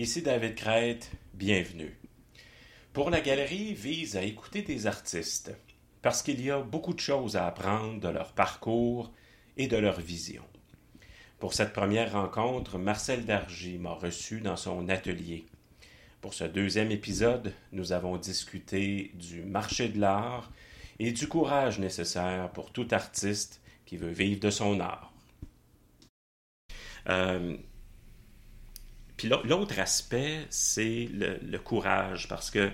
Ici David Crête, bienvenue. Pour la galerie vise à écouter des artistes, parce qu'il y a beaucoup de choses à apprendre de leur parcours et de leur vision. Pour cette première rencontre, Marcel Dargy m'a reçu dans son atelier. Pour ce deuxième épisode, nous avons discuté du marché de l'art et du courage nécessaire pour tout artiste qui veut vivre de son art. Euh, puis l'autre aspect, c'est le, courage, parce que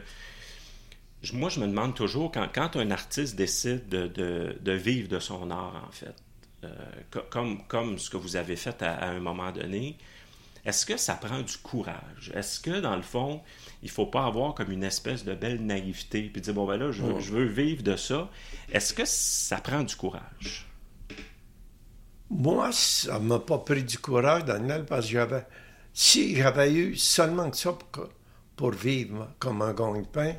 moi, je me demande toujours, quand, quand un artiste décide de, vivre de son art, en fait, euh, comme, comme ce que vous avez fait à, un moment donné, est-ce que ça prend du courage? Est-ce que, dans le fond, il ne faut pas avoir comme une espèce de belle naïveté, puis dire, bon, ben là, je veux, je veux vivre de ça. Est-ce que ça prend du courage? Moi, ça ne m'a pas pris du courage, Daniel, parce que j'avais si j'avais eu seulement que ça pour, vivre comme un gagne-pain,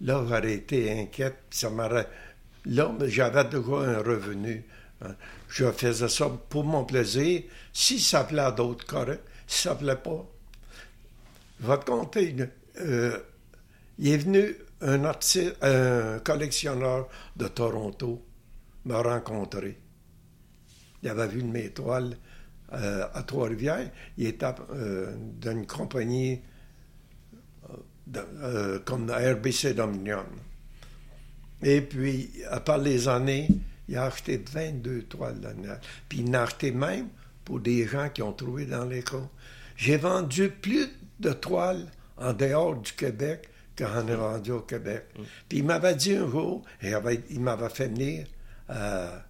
là, j'aurais été inquiète. Là, j'avais déjà un revenu. Hein. Je faisais ça pour mon plaisir. Si ça plaît à d'autres, correct. Si ça plaît pas, je vais. Euh, il est venu un, artiste, un collectionneur de Toronto me rencontrer. Il avait vu mes toiles euh, à Trois-Rivières. Il était euh, d'une compagnie euh, comme RBC Dominion. Et puis, à part les années, il a acheté 22 toiles. Puis il en a acheté même pour des gens qui ont trouvé dans les cours. J'ai vendu plus de toiles en dehors du Québec qu'en ai vendu au Québec. Mm. Puis il m'avait dit un jour, et il m'avait fait venir à,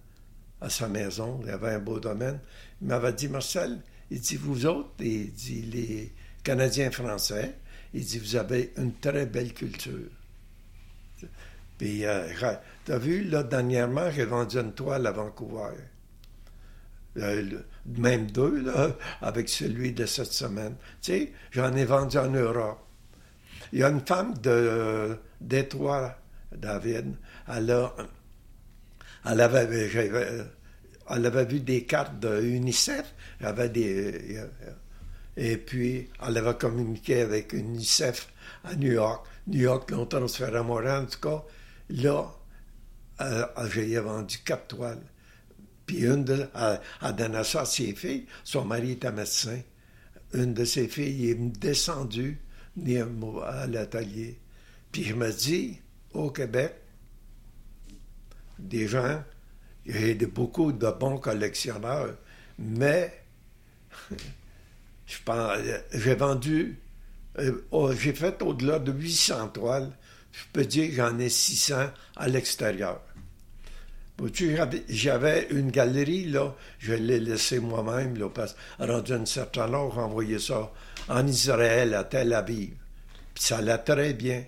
à sa maison, il avait un beau domaine, il m'avait dit, Marcel, il dit, vous autres, il dit, les Canadiens français, il dit, vous avez une très belle culture. Puis, euh, tu as vu, là, dernièrement, j'ai vendu une toile à Vancouver. Euh, même deux, là, avec celui de cette semaine. Tu sais, j'en ai vendu en Europe. Il y a une femme de Détroit, David, elle a, elle avait, elle avait vu des cartes de UNICEF. des, euh, et puis, elle avait communiqué avec UNICEF à New York. New York l'ont transféré à Montréal, en tout cas. Là, euh, j'ai vendu quatre toiles. Puis une de, elle, ça à ses filles. Son mari était médecin. Une de ses filles est descendue à l'atelier. Puis je me dis, au Québec, des gens y a beaucoup de bons collectionneurs, mais je j'ai vendu, euh, oh, j'ai fait au-delà de 800 toiles. Je peux dire que j'en ai 600 à l'extérieur. J'avais une galerie, là, je l'ai laissée moi-même, là, parce rendu un certain âge, j'ai envoyé ça en Israël, à Tel Aviv. Puis ça allait très bien.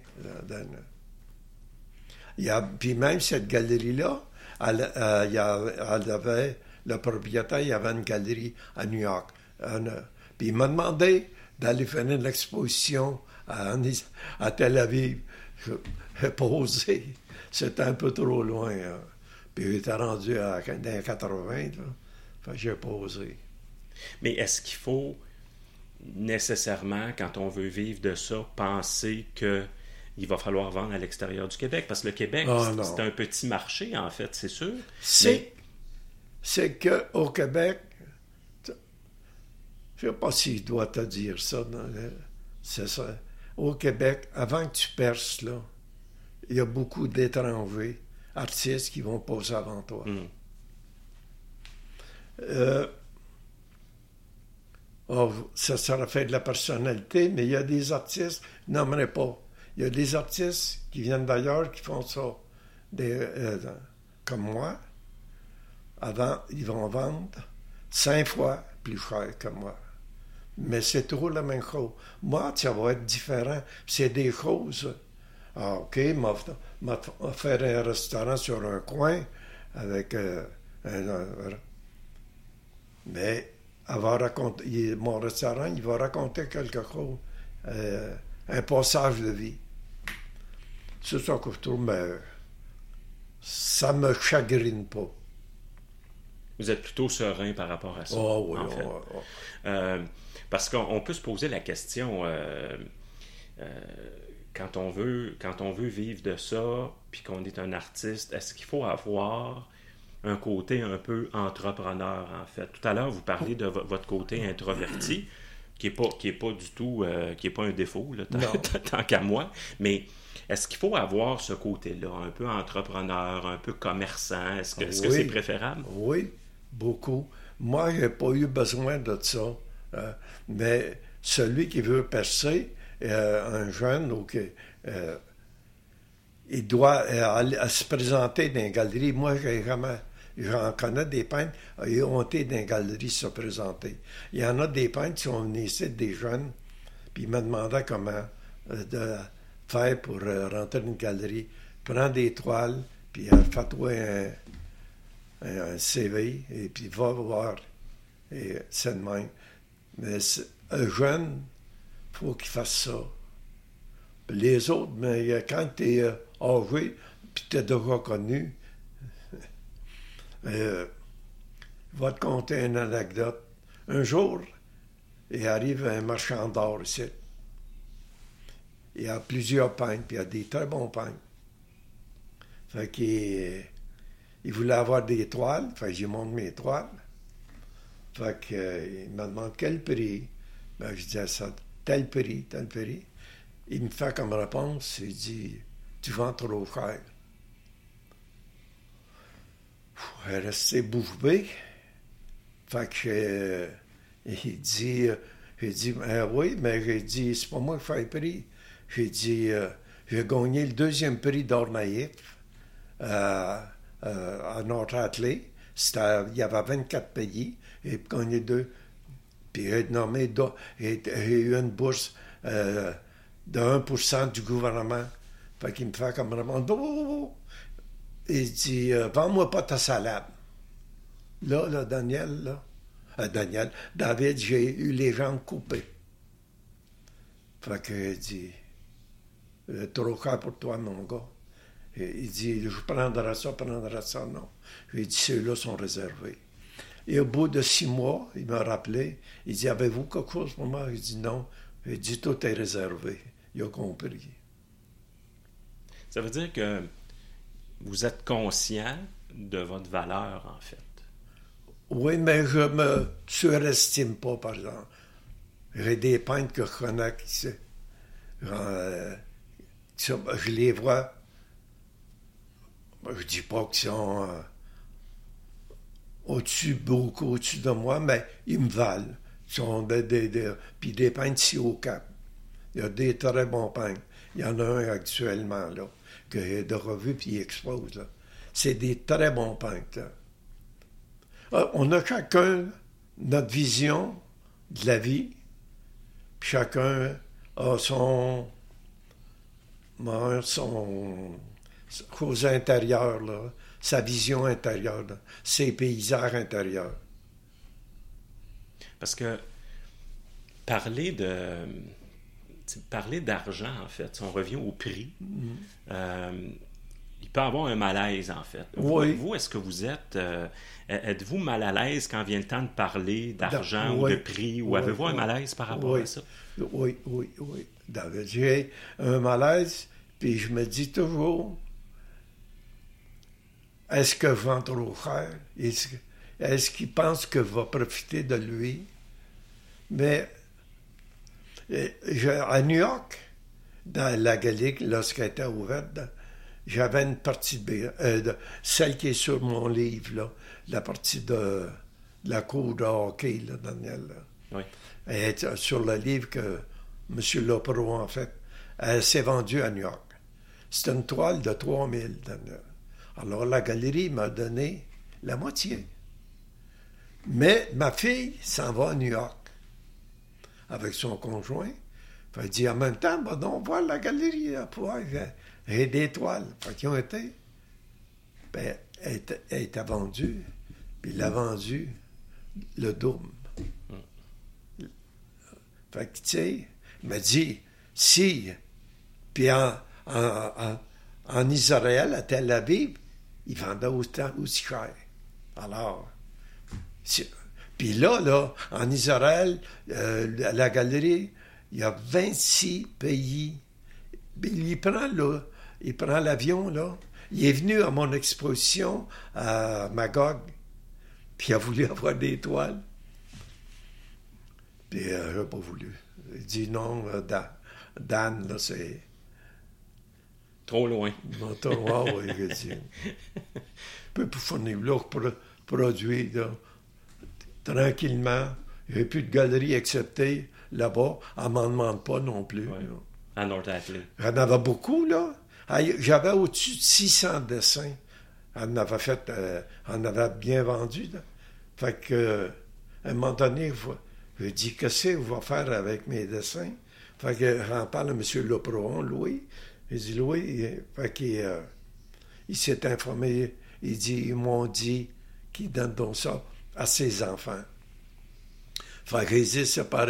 Il y puis même cette galerie-là, elle, euh, avait, le propriétaire, il avait une galerie à New York. puis il m'a demandé d'aller faire l'exposition à, à, Tel Aviv. Posé. C'était un peu trop loin. Hein. Puis j'étais rendu à, dans les 80. j'ai posé. Mais est-ce qu'il faut nécessairement, quand on veut vivre de ça, penser que il va falloir vendre à l'extérieur du Québec. Parce que le Québec, ah, c'est un petit marché, en fait, c'est sûr. C'est qu'au Québec, je ne sais pas si je dois te dire ça, c'est ça. Au Québec, avant que tu perces, là, il y a beaucoup d'étrangers, artistes qui vont poser avant toi. Hmm. Euh, oh, ça sera fait de la personnalité, mais il y a des artistes, n'aimerais pas il y a des artistes qui viennent d'ailleurs qui font ça. Euh, comme moi. Avant, ils vont vendre cinq fois plus cher que moi. Mais c'est toujours la même chose. Moi, ça va être différent. C'est des choses. Ah, OK, m'a faire un restaurant sur un coin avec euh, un, Mais mon restaurant, il va raconter quelque chose, euh, un passage de vie. C'est ça que je trouve, mais ça me chagrine pas. Vous êtes plutôt serein par rapport à ça. Oh, oui, en fait. Euh, Parce qu'on peut se poser la question, euh, euh, quand, on veut, quand on veut vivre de ça, puis qu'on est un artiste, est-ce qu'il faut avoir un côté un peu entrepreneur, en fait? Tout à l'heure, vous parlez de votre côté introverti, qui n'est pas, qui est pas du tout, euh, qui est pas un défaut, là, tant, qu'à moi, mais... Est-ce qu'il faut avoir ce côté-là, un peu entrepreneur, un peu commerçant? Est-ce que c'est préférable? Oui, beaucoup. Moi, je n'ai pas eu besoin de ça. Euh, mais celui qui veut percer, euh, un jeune, il doit aller, se présenter dans une galerie. Moi, j'ai jamais. J'en connais des peintres, ils ont été dans une galerie se présenter. Il y en a des peintres qui sont venus ici, des jeunes, puis ils me demandaient comment de faire pour rentrer dans une galerie. Prends des toiles, puis fais-toi un, un, CV, et puis va voir. Et c'est de même. Mais un jeune, il faut qu'il fasse ça. les autres, mais quand tu es euh, âgé, puis tu es déjà connu, euh, je vais te conter une anecdote. Un jour, il arrive un marchand d'or ici. Il a plusieurs peintres, puis il y a des très bons peintres. Fait qu'il il voulait avoir des toiles, fait que j'ai montré mes toiles. Fait qu'il euh, me demande quel prix. Ben, je dis à ça, tel prix, tel prix. Il me fait comme réponse, il dit, tu vends trop cher. Est resté bouche bée. Euh, il dit, euh, j'ai dit, ben oui, mais j'ai dit, c'est pas moi qui fais le prix. J'ai dit, j'ai gagné le deuxième prix d'or naïf à Nord-Atlantique. Il y avait 24 pays et gagné deux. Puis il a nommé, a eu une bourse euh, de 1 du gouvernement. Fait qu'il me fait comme vraiment. Il dit euh, Vends-moi pas ta salade. Là, là, Daniel, là. Euh, Daniel, David, j'ai eu les jambes coupées. Fait qu'il dit Trop cher pour toi, mon gars. il dit Je prendrai ça, prendrai ça. Non. J'ai dit Ceux-là sont réservés. Et au bout de six mois, il m'a rappelé. Il dit Avez-vous quelque chose pour moi? Il dit Non. Il dit Tout est réservé. Il a compris. Ça veut dire que vous êtes conscient de votre valeur, en fait. Oui, mais je me surestime pas, par exemple. J'ai des peintres que je connais qui, euh, je les vois. Je dis pas qu'ils sont. Euh, au-dessus, beaucoup au-dessus de moi, mais ils me valent. Ils sont des, des, puis des peintres ici au Cap. Il y a des très bons peintres. Il y en a un actuellement, là, que de revue, puis il expose, là. C'est des très bons peintres, ah, on a chacun notre vision de la vie, puis chacun a son, son, chose intérieure, là sa vision intérieure, ses paysages intérieurs. Parce que parler de parler d'argent, en fait, si on revient au prix, mm-hmm. euh, il peut avoir un malaise, en fait. Oui. Vous, est-ce que vous êtes... Euh, êtes-vous mal à l'aise quand vient le temps de parler d'argent ou de prix, ou avez-vous un malaise par rapport à ça? Oui, oui, oui. J'ai un malaise, puis je me dis toujours, est-ce que vend trop cher? Est-ce qu'il pense que va profiter de lui? Mais à New York, dans la galerie, lorsqu'elle était ouverte, j'avais une partie euh, de, celle qui est sur mon livre, là, la partie de, la cour de hockey, là, Daniel. Oui. Elle est sur le livre que M. Lopro, en fait, elle s'est vendue à New York. C'est une toile de 3000, Daniel. Alors la galerie m'a donné la moitié. Mais ma fille s'en va à New York avec son conjoint. Elle dit en même temps, va donc voir la galerie pour et des toiles. Fait ont été. Ben, elle, était vendue. Puis il a vendu le dôme. Fait que, il m'a dit, si, puis en, en, en Israël, à Tel Aviv, il vendait aussi cher. Alors, Puis là, là, en Israël, euh, la galerie, il y a 26 pays. Il prend, là, il prend l'avion, là. Il est venu à mon exposition à Magog, puis il a voulu avoir des toiles. Puis euh, je n'ai pas voulu. Il dit non, euh, Dan, Dan là, c'est. Trop loin. Non, trop loin, oui, il dit. Peu pour fournir leur produit, là, tranquillement. Il n'y avait plus de galerie acceptée là-bas. Elle ne m'en demande pas non plus. Ouais. là. À North Atlee. J'en avais beaucoup, là. J'avais au-dessus de 600 dessins. Elle en avait fait, euh, elle en avait bien vendu, là. Fait que, euh, à un moment donné, je dis, qu'est-ce que vous va faire avec mes dessins? Fait que j'en parle à M. Leproon, Louis. Il dit, Louis, il, fait qu'il, euh, il s'est informé. Il dit, ils m'ont dit qu'ils donnent donc ça à ses enfants. Fait que j'ai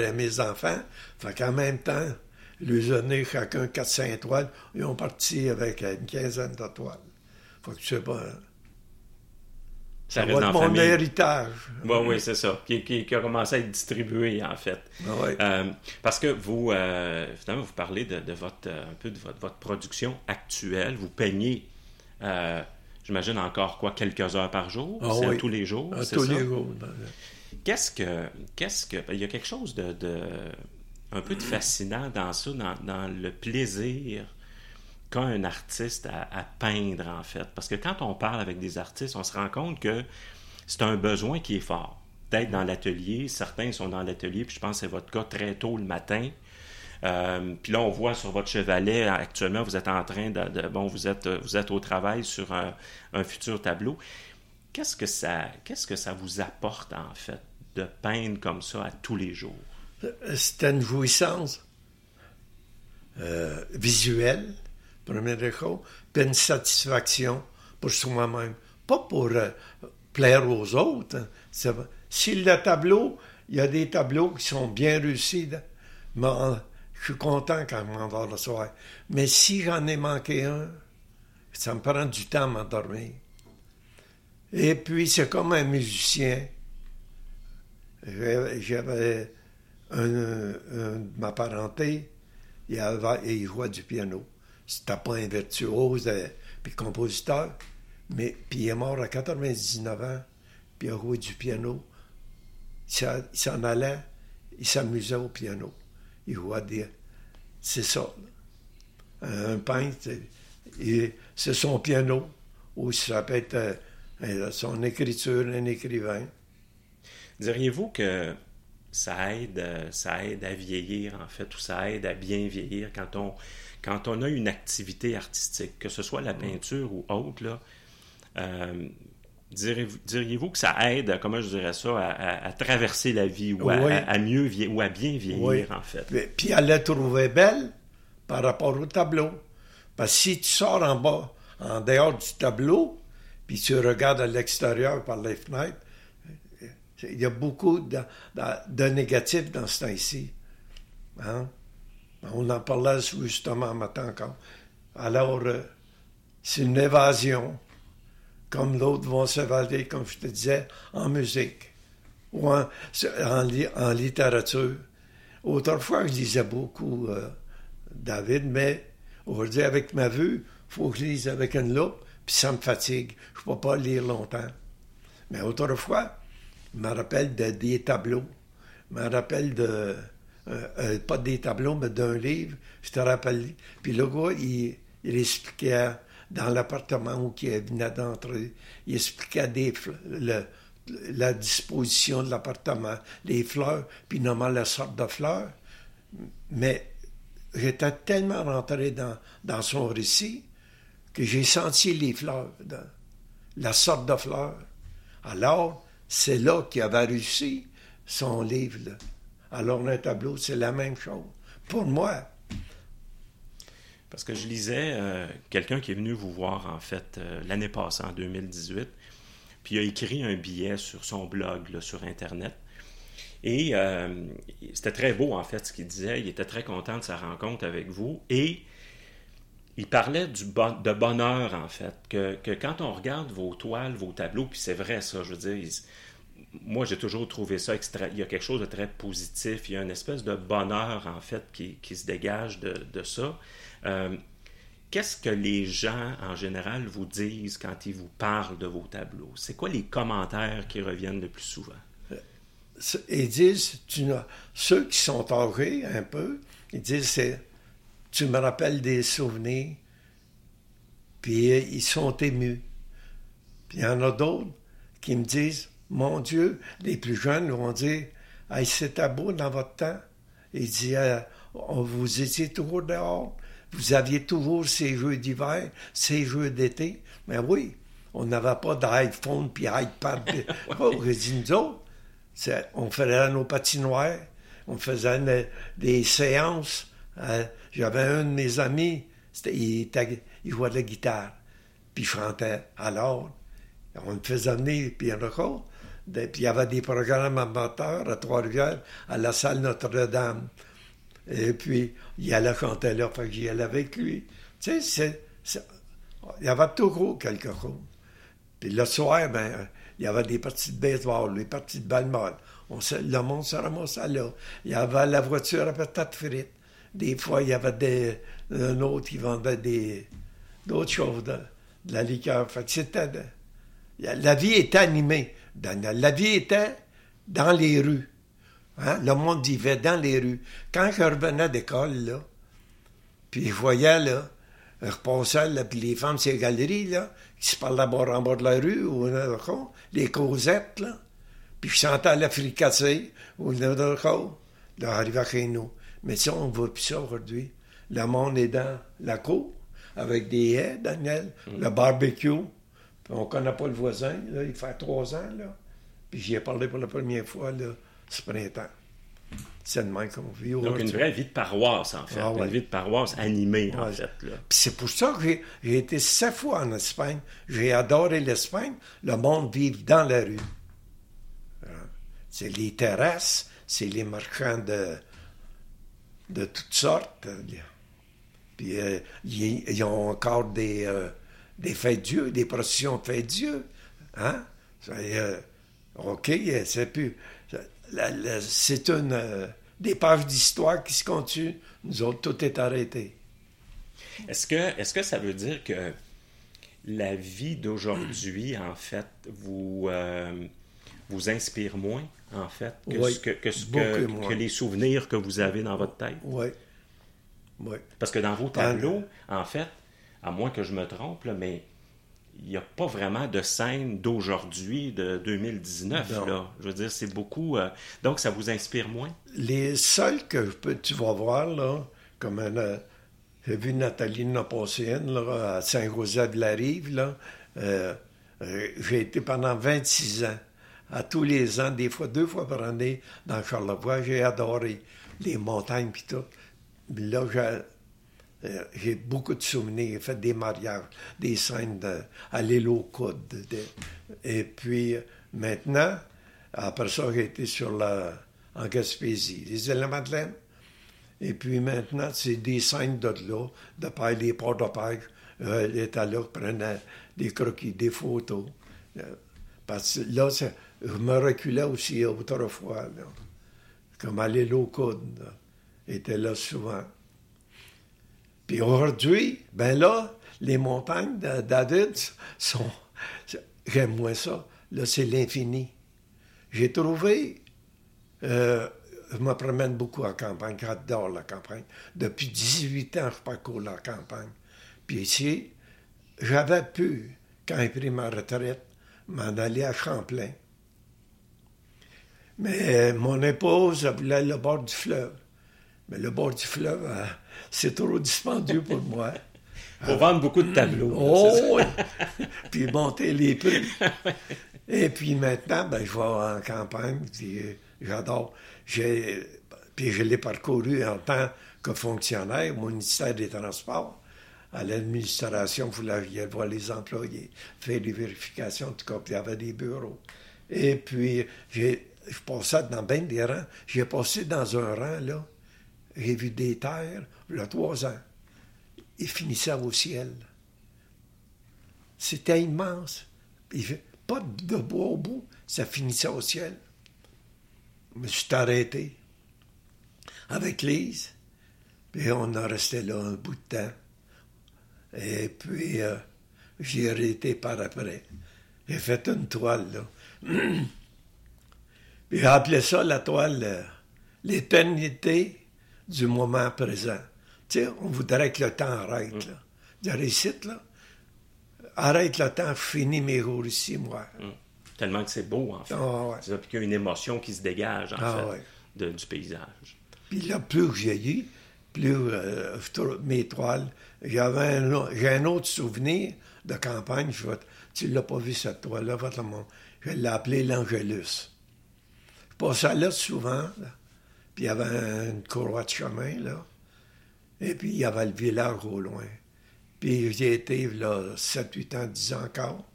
à mes enfants. Fait qu'en même temps, ont donné chacun 4-5 toiles. Ils ont parti avec une quinzaine de toiles. Fait que je sais pas. Ça Ça reste va être mon famille. héritage. Oui, oui, c'est ça. Qui, qui- qui a commencé à être distribué, en fait. Ah. Euh, parce que vous, euh, finalement, vous parlez de, de votre, euh, un peu de votre, votre production actuelle. Vous peignez, euh, j'imagine, encore quoi, quelques heures par jour? Ah c'est à oui. tous les jours? Tous ça? les jours. Qu'est-ce que. Qu'est-ce que. Il y a quelque chose de. de- un peu de fascinant dans ça, dans, dans le plaisir qu'a un artiste à, à peindre, en fait? Parce que quand on parle avec des artistes, on se rend compte que c'est un besoin qui est fort. D'être dans l'atelier, certains sont dans l'atelier, puis je pense que c'est votre cas très tôt le matin. Euh, puis là, on voit sur votre chevalet, actuellement, vous êtes en train de. bon, vous êtes, vous êtes au travail sur un, futur tableau. Qu'est-ce que ça, qu'est-ce que ça vous apporte en fait de peindre comme ça à tous les jours? C'était une jouissance euh, visuelle, première chose, puis une satisfaction pour soi-même. Pas pour euh, plaire aux autres. hein. C'est- Si le tableau, il y a des tableaux qui sont bien réussis, mais, euh, je suis content quand je m'endors le soir. Mais si j'en ai manqué un, ça me prend du temps à m'endormir. Et puis, c'est comme un musicien. J'avais- un, un de ma parenté, il, avait, il jouait du piano. C'était pas un virtuose euh, puis compositeur, mais puis il est mort à 99 ans, puis il a joué du piano. Il s'en allait, il s'amusait au piano. Il jouait des... C'est ça. là. Un peintre, c'est- son piano, ou ça peut être son écriture, un écrivain. Diriez-vous que ça aide, ça aide à vieillir en fait, ou ça aide à bien vieillir quand on, quand on a une activité artistique, que ce soit la peinture ou autre, là, euh, diriez-vous, que ça aide, comment je dirais ça, à, à- à traverser la vie ou à, Oui. à- à mieux ou à bien vieillir Oui. en fait? Puis- elle l'a trouvée belle par rapport au tableau. Parce que si tu sors en bas, en dehors du tableau, puis tu regardes à l'extérieur par les fenêtres, il y a beaucoup de, de, de négatifs dans ce temps-ci. Hein? On en parlait justement matin encore. Alors, euh, c'est une évasion, comme l'autre vont s'évader, comme je te disais, en musique ou en, en li- en littérature. Autrefois, je lisais beaucoup euh, David, mais aujourd'hui, avec ma vue, il faut que je lise avec une loupe, puis ça me fatigue. Je ne peux pas lire longtemps. Mais autrefois, je me rappelle de, des tableaux. Je me rappelle de. euh, euh, pas des tableaux, mais d'un livre. Je te rappelle. Puis le gars, il expliquait dans l'appartement où il venait d'entrer, il expliquait la disposition de l'appartement, les fleurs, puis nommant la sorte de fleurs. Mais j'étais tellement rentré dans, dans son récit que j'ai senti les fleurs, la sorte de fleurs. Alors, c'est là qu'il avait réussi son livre. là. Alors, un tableau, c'est la même chose. Pour moi, Parce que je lisais euh, quelqu'un qui est venu vous voir, en fait, euh, l'année passée, en 2018, puis il a écrit un billet sur son blog, sur Internet. Et euh, c'était très beau, en fait, ce qu'il disait. Il était très content de sa rencontre avec vous. Et il parlait du de bonheur, en fait, que, que quand on regarde vos toiles, vos tableaux, puis c'est vrai ça, je veux dire, moi, j'ai toujours trouvé ça extra. Il y a quelque chose de très positif. Il y a une espèce de bonheur, en fait, qui, qui se dégage de, de ça. Euh, Qu'est-ce que les gens, en général, vous disent quand ils vous parlent de vos tableaux? C'est quoi les commentaires qui reviennent le plus souvent? Ils disent, ceux qui sont âgés un peu, ils disent, tu me rappelles des souvenirs, puis ils sont émus. Puis il y en a d'autres qui me disent, mon Dieu, les plus jeunes vont dire, hey, c'était beau dans votre temps. Il dit, euh, vous étiez toujours dehors, vous aviez toujours ces jeux d'hiver, ces jeux d'été? Mais oui, on n'avait pas d'iPhone puis iPad. oh, dit, nous autres, on faisait nos patinoires, on faisait des séances. Hein. J'avais un de mes amis, il, il, jouait de la guitare, puis il chantait. Alors, on le faisait venir, puis encore. Puis il y avait des programmes amateurs à Trois-Rivières, à la salle Notre-Dame. Et puis, il allait chanter là, fait que j'y allais avec lui. Tu sais, il y avait toujours quelque chose. Puis le soir, ben, il y avait des parties de baseball, des parties de balle On le monde se ramassait là. Il y avait la voiture à patates frites. Des fois, il y avait des, un autre qui vendait des, d'autres choses, de, la liqueur. Fait c'était... la vie était animée. La vie était dans les rues. Hein? Le monde vivait dans les rues. Quand je revenais d'école, là, puis je voyais, là, je repassais, là, puis les femmes, ces galeries, là, qui se parlaient en bas de la rue, ou les causettes, là, puis je sentais la fricassée, ou là, là, arrivait chez nous. Mais ça, on ne voit plus ça aujourd'hui. Le monde est dans la cour, avec des haies, Daniel, mm. le barbecue. Puis on ne connaît pas le voisin, là, il fait trois ans, là. Puis j'y ai parlé pour la première fois, là, ce printemps. C'est de même qu'on vit Donc, une vraie vie de paroisse, en fait. Ah une vie de paroisse animée, en fait. Puis c'est pour ça que j'ai été sept fois en Espagne. J'ai adoré l'Espagne. Le monde vit dans la rue. Hein? C'est les terrasses, c'est les marchands de, de toutes sortes. Puis euh, ils, ont encore des, euh, des fêtes Dieu, des processions de fêtes Dieu. Hein? Euh, OK, c'est plus c'est une euh, des pages d'histoire qui se continuent. Nous autres, tout est arrêté. Est-ce que, est que ça veut dire que la vie d'aujourd'hui, en fait, vous, euh, vous inspire moins, en fait, que, que, les souvenirs que vous avez dans votre tête? Oui. oui. Parce que dans vos tableaux, en fait, à moins que je me trompe, mais il n'y a pas vraiment de scène d'aujourd'hui, de 2019. Là. Je veux dire, c'est beaucoup. Euh, donc, ça vous inspire moins? Les seuls que tu vas voir, là, comme euh, j'ai vu Nathalie Napoléon là, à Saint-Joseph-de-la-Rive, là, euh, j'ai été pendant 26 ans, à tous les ans, des fois, deux fois par année, dans Charlevoix. J'ai adoré les montagnes puis tout. Là, j'ai euh, j'ai beaucoup de souvenirs. J'ai fait des mariages, des scènes de, à l'île et puis maintenant, après ça, j'ai été sur la, en Gaspésie, les îles de la Madeleine. Et puis maintenant, c'est des scènes de là, de paille, les ports de paille. Euh, était là, des croquis, des photos. Euh, parce que là, je me reculais aussi autrefois, comme à l'île aux coudes. était là souvent. Puis aujourd'hui, ben là, les montagnes d'adultes sont. J'aime moins ça. Là, c'est l'infini. J'ai trouvé. Euh, je me promène beaucoup en campagne, j'adore la campagne. Depuis 18 ans, je parcours la campagne. Puis ici, j'avais pu, quand j'ai pris ma retraite, m'en aller à Champlain. Mais mon épouse voulait le bord du fleuve. Mais le bord du fleuve, euh, c'est trop dispendieux pour moi. Il faut vendre beaucoup de tableaux. Oh, puis monter les prix. Et puis maintenant, ben, je vais en campagne, puis euh, j'adore. puis je l'ai parcouru en tant que fonctionnaire au ministère des Transports. À l'administration, vous l'aviez voir les employés, faire des vérifications, en tout cas, puis il y avait des bureaux. Et puis, j'ai, je passais dans bien des rangs. J'ai passé dans un rang, là, j'ai vu des terres, il y a trois ans. Ils finissaient au ciel. C'était immense. pas de bois au bout, ça finissait au ciel. Je me suis arrêté avec Lise, puis on a resté là un bout de temps. Et puis, euh, j'ai arrêté par après. J'ai fait une toile, là. j'ai appelé ça la toile euh, l'éternité du moment présent. Tu sais, on voudrait que le temps arrête, là. Je récite, là. Arrête le temps, finis mes jours ici, moi. Tellement que c'est beau, en fait. Ah ouais. C'est puis qu'il y a une émotion qui se dégage, en Ah fait, ouais. de- du paysage. Puis là, plus que j'ai eu, plus euh, mes toiles, j'avais un, j'ai un autre souvenir de campagne. Je vais, tu l'as pas vu cette toile-là, montrer. Je l'ai appelé l'Angélus. Je passais là souvent, là. Puis il y avait une courroie de chemin, là. Et puis il y avait le village au loin. Puis j'ai été là 7, 8 ans, 10 ans encore.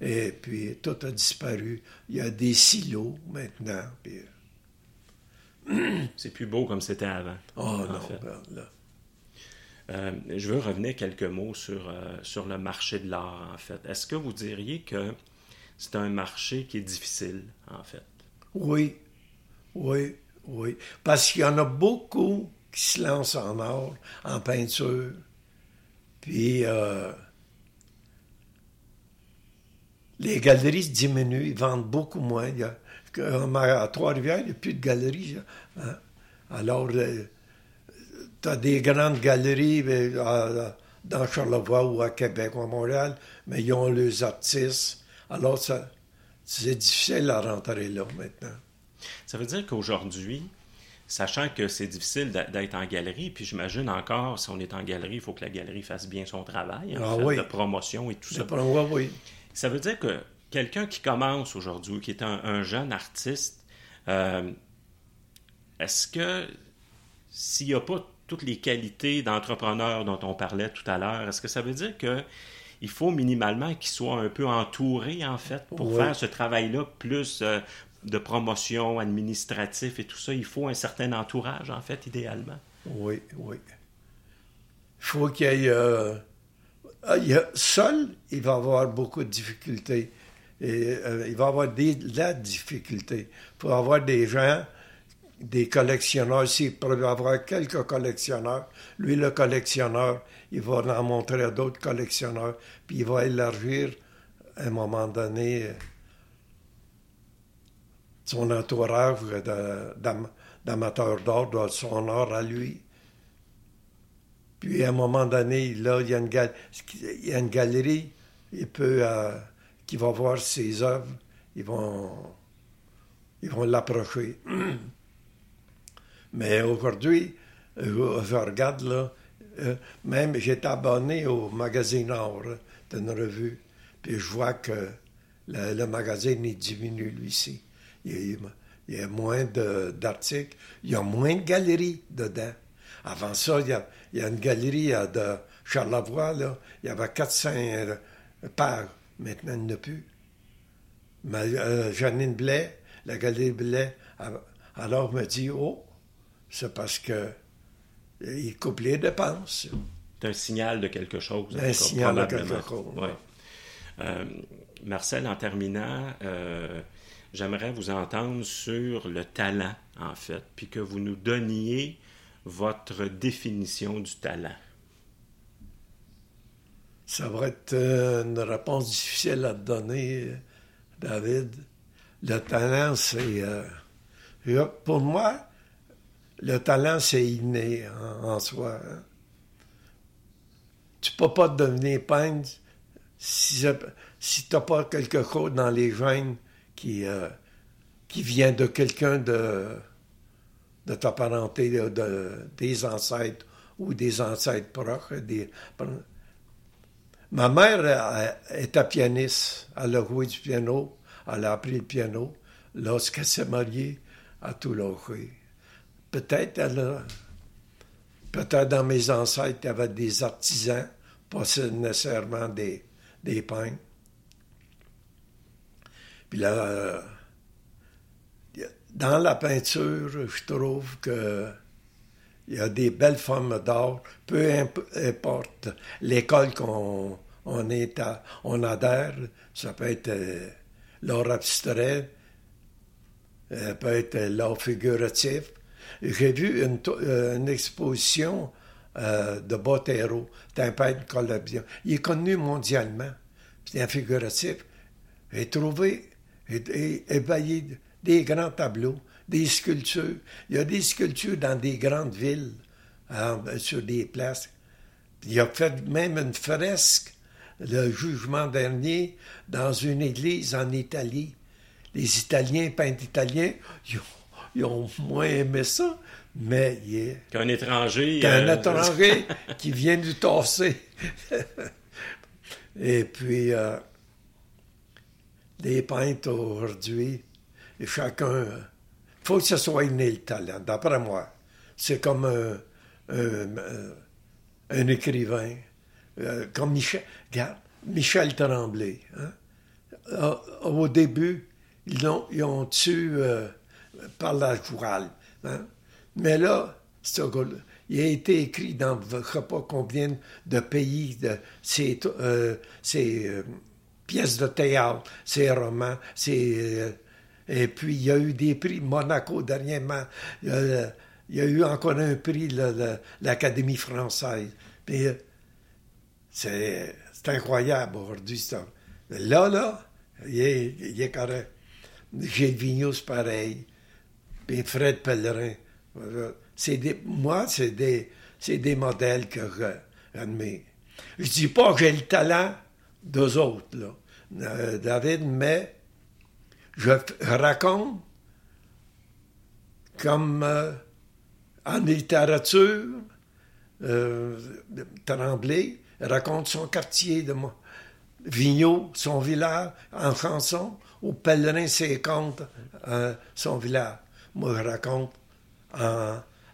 Et puis tout a disparu. Il y a des silos maintenant. Puis, C'est plus beau comme c'était avant. oh non, fait. ben, là. Euh, je veux revenir quelques mots sur, euh, sur le marché de l'art, en fait. Est-ce que vous diriez que c'est un marché qui est difficile, en fait? Oui, oui, oui. Parce qu'il y en a beaucoup qui se lancent en art, en peinture. Puis euh, les galeries diminuent, ils vendent beaucoup moins. A, à Trois-Rivières, il n'y a plus de galeries. hein. Alors, tu as des grandes galeries euh, dans Charlevoix ou à Québec ou à Montréal, mais ils ont leurs artistes. Alors, ça, c'est difficile à rentrer là maintenant. Ça veut dire qu'aujourd'hui, sachant que c'est difficile d'être en galerie, puis j'imagine encore, si on est en galerie, il faut que la galerie fasse bien son travail, en Ah fait, oui. de promotion et tout ça. Ça oui. Veut dire que quelqu'un qui commence aujourd'hui, qui est un, un jeune artiste, euh, est-ce que s'il n'y a pas toutes les qualités d'entrepreneur dont on parlait tout à l'heure, est-ce que ça veut dire que il faut minimalement qu'il soit un peu entouré, en fait, pour Oui. faire ce travail-là, plus euh, de promotion administratif et tout ça? Il faut un certain entourage, en fait, idéalement. Oui, oui. Il faut qu'il y ait. euh, ah, a- seul, il va avoir beaucoup de difficultés. Et, euh, il va avoir des, de la difficulté. Il faut avoir des gens, des collectionneurs. S'il peut avoir quelques collectionneurs, lui, le collectionneur, il va en montrer à d'autres collectionneurs. Puis il va élargir, à un moment donné, euh, son entourage d'amateurs d'art, de son art à lui. Puis à un moment donné, là, il y a une, une galerie, il peut, euh, qui va voir ses œuvres, ils vont, ils vont l'approcher. Mais aujourd'hui, euh, je regarde là, euh, même j'étais abonné au magazine Or d'une revue, puis je vois que le, magazine il diminue lui ci Il, y a- il y a moins d'articles, il y a moins de galeries dedans. Avant ça, il y a, y a une galerie euh, de Charlevoix, là, il y avait 400 euh, pages. Maintenant, il n'y en a plus. Mais euh, Janine Blais, la galerie Blais, alors me dit Oh, c'est parce que il coupe les dépenses. C'est un signal de quelque chose. Un signal de quelque chose. Ouais. Euh, Marcel, en terminant, euh, j'aimerais vous entendre sur le talent, en fait, puis que vous nous donniez votre définition du talent. Ça va être euh, une réponse difficile à te donner, euh, David. Le talent, c'est. euh, pour moi, le talent, c'est inné en, soi. hein. Tu peux pas devenir peintre si, si tu n'as pas quelque chose dans les gènes qui, euh, qui vient de quelqu'un de, de ta parenté, de, de- des ancêtres ou des ancêtres proches. Des, Ma mère elle, était pianiste. Elle a joué du piano. Elle a appris le piano. Lorsqu'elle s'est mariée, à lâché. Peut-être elle a- Peut-être dans mes ancêtres, il y avait des artisans, pas nécessairement des, des peintres. Puis là, euh, dans la peinture, je trouve que il y a des belles formes d'art, peu imp- importe l'école qu'on on est à- on adhère, ça peut être euh, l'art abstrait, euh, peut être l'art figuratif. J'ai vu une, exposition de Botero, d'un peintre. Il est connu mondialement. C'est un figuratif. J'ai trouvé, ébahi des grands tableaux, des sculptures. Il y a des sculptures dans des grandes villes, hein, sur des places. Il a fait même une fresque, le jugement dernier, dans une église en Italie. Les Italiens, peintres italiens, ils ont, moins aimé ça, mais il est... Qu'un étranger... Qu'un euh, étranger qui vient du tasser. Et puis, euh, les peintres aujourd'hui, chacun... Il faut que ce soit inné le talent, d'après moi. C'est comme un, un, écrivain, euh, comme Michel, regarde, Michel Tremblay. Hein. Au début, ils ont, ils tué euh, par la voile. Hein. Mais là, il a été écrit dans je ne sais pas combien de pays, de ces, euh, euh, pièces de théâtre, ces romans, et puis il y a eu des prix, Monaco dernièrement, il y a, eu encore un prix, l'Académie française. c'est incroyable aujourd'hui. Là, là, il est, il est correct. Gilles Vigneault, pareil. Puis Fred Pellerin. C'est des, moi, c'est des, des modèles que j'admire. Je dis pas que j'ai le talent d'eux autres, là, euh, David, mais je raconte comme euh, en littérature, euh, Tremblay raconte son quartier de. Vigneault, son village, en chanson au pèlerin c'est euh, son village. Moi, je raconte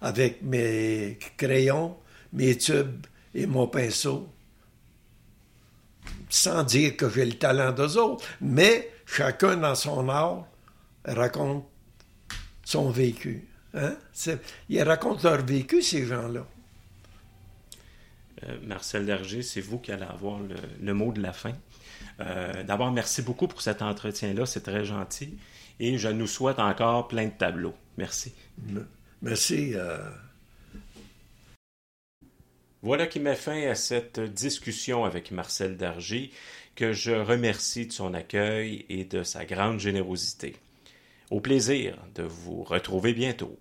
avec mes crayons, mes tubes et mon pinceau, sans dire que j'ai le talent d'eux autres, mais chacun dans son art raconte son vécu. Hein? Ils racontent leur vécu, ces gens-là. Euh, Marcel Derger, c'est vous qui allez avoir le mot de la fin. Euh, d'abord, merci beaucoup pour cet entretien-là, c'est très gentil. Et je nous souhaite encore plein de tableaux. Merci. Merci. Euh. Voilà qui met fin à cette discussion avec Marcel Dargy, que je remercie de son accueil et de sa grande générosité. Au plaisir de vous retrouver bientôt.